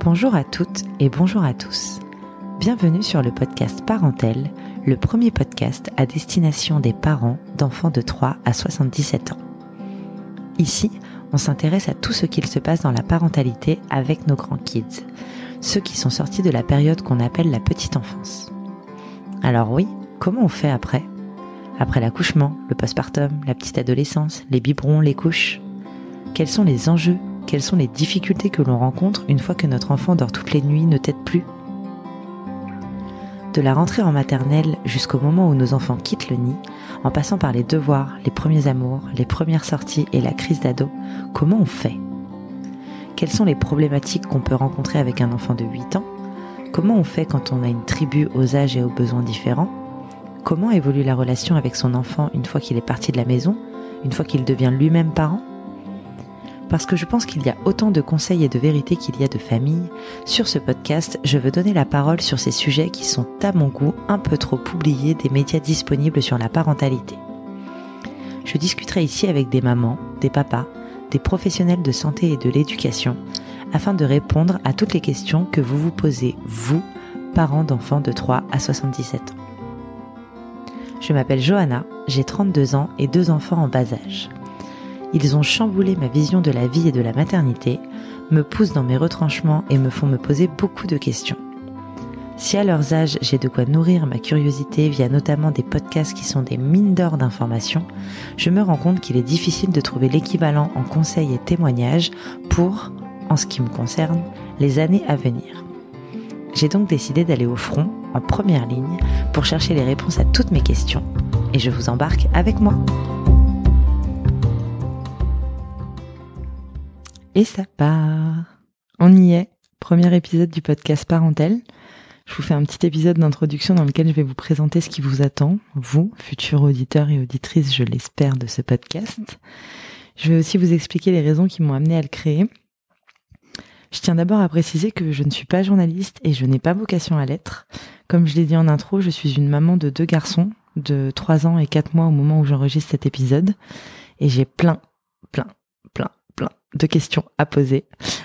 Bonjour à toutes et bonjour à tous. Bienvenue sur le podcast Parentel, le premier podcast à destination des parents d'enfants de 3 à 77 ans. Ici, on s'intéresse à tout ce qu'il se passe dans la parentalité avec nos grands kids, ceux qui sont sortis de la période qu'on appelle la petite enfance. Alors oui, comment on fait après? Après l'accouchement, le postpartum, la petite adolescence, les biberons, les couches? Quels sont les enjeux Quelles sont les difficultés que l'on rencontre une fois que notre enfant dort toutes les nuits, ne tête plus? De la rentrée en maternelle jusqu'au moment où nos enfants quittent le nid, en passant par les devoirs, les premiers amours, les premières sorties et la crise d'ado, comment on fait? Quelles sont les problématiques qu'on peut rencontrer avec un enfant de 8 ans? Comment on fait quand on a une tribu aux âges et aux besoins différents? Comment évolue la relation avec son enfant une fois qu'il est parti de la maison, une fois qu'il devient lui-même parent? Parce que je pense qu'il y a autant de conseils et de vérités qu'il y a de familles, sur ce podcast, je veux donner la parole sur ces sujets qui sont à mon goût un peu trop oubliés des médias disponibles sur la parentalité. Je discuterai ici avec des mamans, des papas, des professionnels de santé et de l'éducation, afin de répondre à toutes les questions que vous vous posez, vous, parents d'enfants de 3 à 77 ans. Je m'appelle Johanna, j'ai 32 ans et deux enfants en bas âge. Ils ont chamboulé ma vision de la vie et de la maternité, me poussent dans mes retranchements et me font me poser beaucoup de questions. Si à leurs âges j'ai de quoi nourrir ma curiosité via notamment des podcasts qui sont des mines d'or d'informations, je me rends compte qu'il est difficile de trouver l'équivalent en conseils et témoignages pour, en ce qui me concerne, les années à venir. J'ai donc décidé d'aller au front, en première ligne, pour chercher les réponses à toutes mes questions, et je vous embarque avec moi. Et ça part. On y est. Premier épisode du podcast Parentel. Je vous fais un petit épisode d'introduction dans lequel je vais vous présenter ce qui vous attend, vous, futurs auditeurs et auditrices, je l'espère, de ce podcast. Je vais aussi vous expliquer les raisons qui m'ont amené à le créer. Je tiens d'abord à préciser que je ne suis pas journaliste et je n'ai pas vocation à l'être. Comme je l'ai dit en intro, je suis une maman de deux garçons de 3 ans et 4 mois au moment où j'enregistre cet épisode. Et j'ai plein, plein, de questions à poser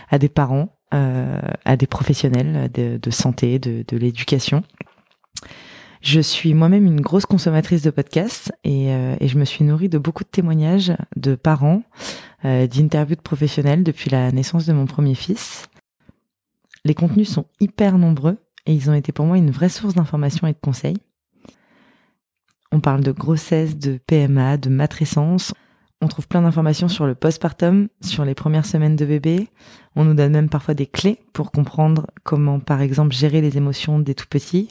à des parents, euh, à des professionnels de, santé, de, l'éducation. Je suis moi-même une grosse consommatrice de podcasts et, euh, je me suis nourrie de beaucoup de témoignages de parents, euh, d'interviews de professionnels depuis la naissance de mon premier fils. Les contenus sont hyper nombreux et ils ont été pour moi une vraie source d'informations et de conseils. On parle de grossesse, de PMA, de matrescence. On trouve plein d'informations sur le postpartum, sur les premières semaines de bébé. On nous donne même parfois des clés pour comprendre comment, par exemple, gérer les émotions des tout petits.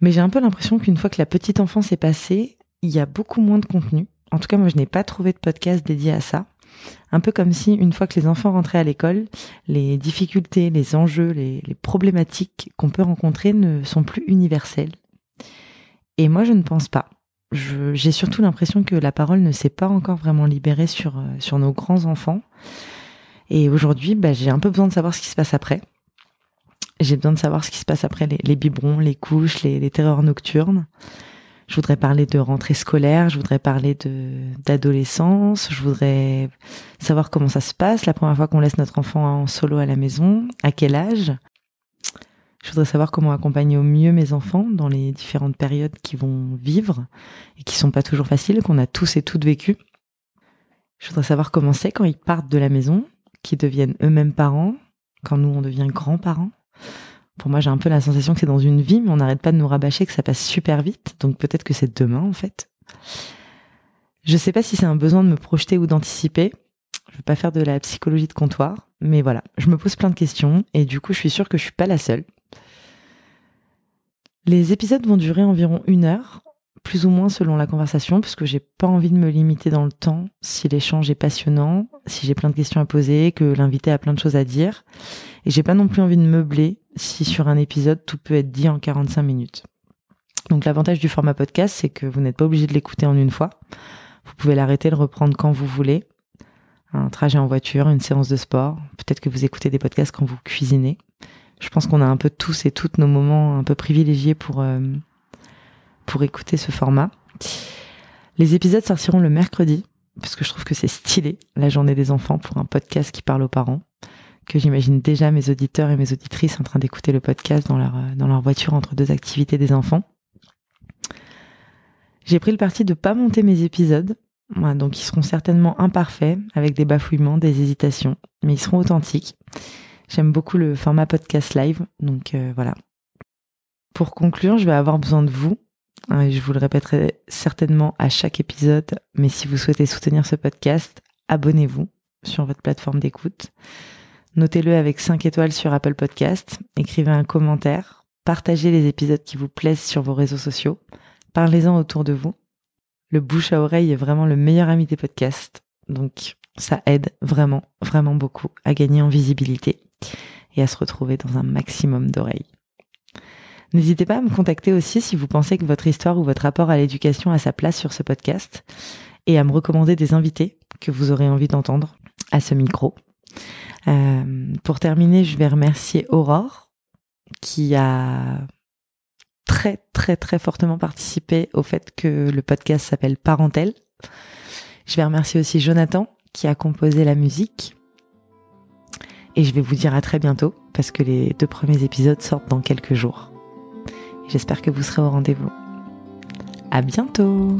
Mais j'ai un peu l'impression qu'une fois que la petite enfance est passée, il y a beaucoup moins de contenu. En tout cas, moi, je n'ai pas trouvé de podcast dédié à ça. Un peu comme si, une fois que les enfants rentraient à l'école, les difficultés, les enjeux, les, les problématiques qu'on peut rencontrer ne sont plus universelles. Et moi, je ne pense pas j'ai surtout l'impression que la parole ne s'est pas encore vraiment libérée sur, euh, sur nos grands-enfants. Et aujourd'hui, bah, j'ai un peu besoin de savoir ce qui se passe après. J'ai besoin de savoir ce qui se passe après les, les biberons, les couches, les, les, terreurs nocturnes. Je voudrais parler de rentrée scolaire, je voudrais parler de d'adolescence, je voudrais savoir comment ça se passe la première fois qu'on laisse notre enfant en solo à la maison, à quel âge, je voudrais savoir comment accompagner au mieux mes enfants dans les différentes périodes qu'ils vont vivre et qui sont pas toujours faciles, qu'on a tous et toutes vécues. Je voudrais savoir comment c'est quand ils partent de la maison, qu'ils deviennent eux-mêmes parents, quand nous on devient grands-parents. Pour moi, j'ai un peu la sensation que c'est dans une vie, mais on n'arrête pas de nous rabâcher que ça passe super vite, donc peut-être que c'est demain en fait. Je sais pas si c'est un besoin de me projeter ou d'anticiper. Je veux pas faire de la psychologie de comptoir, mais voilà, je me pose plein de questions et du coup, je suis sûre que je suis pas la seule. Les épisodes vont durer environ une heure, plus ou moins selon la conversation, parce que j'ai pas envie de me limiter dans le temps si l'échange est passionnant, si j'ai plein de questions à poser, que l'invité a plein de choses à dire. Et j'ai pas non plus envie de meubler si sur un épisode tout peut être dit en 45 minutes. Donc l'avantage du format podcast, c'est que vous n'êtes pas obligé de l'écouter en une fois. Vous pouvez l'arrêter, le reprendre quand vous voulez. Un trajet en voiture, une séance de sport. Peut-être que vous écoutez des podcasts quand vous cuisinez. Je pense qu'on a un peu tous et toutes nos moments un peu privilégiés pour, euh, pour écouter ce format. Les épisodes sortiront le mercredi, parce que je trouve que c'est stylé, la journée des enfants, pour un podcast qui parle aux parents, que j'imagine déjà mes auditeurs et mes auditrices en train d'écouter le podcast dans leur, dans leur voiture entre deux activités des enfants. J'ai pris le parti de pas monter mes épisodes, donc ils seront certainement imparfaits, avec des bafouillements, des hésitations, mais ils seront authentiques. J'aime beaucoup le format podcast live, donc euh, voilà. Pour conclure, je vais avoir besoin de vous. Hein, je vous le répéterai certainement à chaque épisode, mais si vous souhaitez soutenir ce podcast, abonnez-vous sur votre plateforme d'écoute. Notez-le avec 5 étoiles sur Apple Podcast, écrivez un commentaire, partagez les épisodes qui vous plaisent sur vos réseaux sociaux, parlez-en autour de vous. Le bouche à oreille est vraiment le meilleur ami des podcasts, donc ça aide vraiment, vraiment beaucoup à gagner en visibilité et à se retrouver dans un maximum d'oreilles. N'hésitez pas à me contacter aussi si vous pensez que votre histoire ou votre rapport à l'éducation a sa place sur ce podcast et à me recommander des invités que vous aurez envie d'entendre à ce micro. Euh, pour terminer, je vais remercier Aurore qui a très très très fortement participé au fait que le podcast s'appelle Parentèle. Je vais remercier aussi Jonathan qui a composé la musique et je vais vous dire à très bientôt parce que les deux premiers épisodes sortent dans quelques jours. J'espère que vous serez au rendez-vous. À bientôt!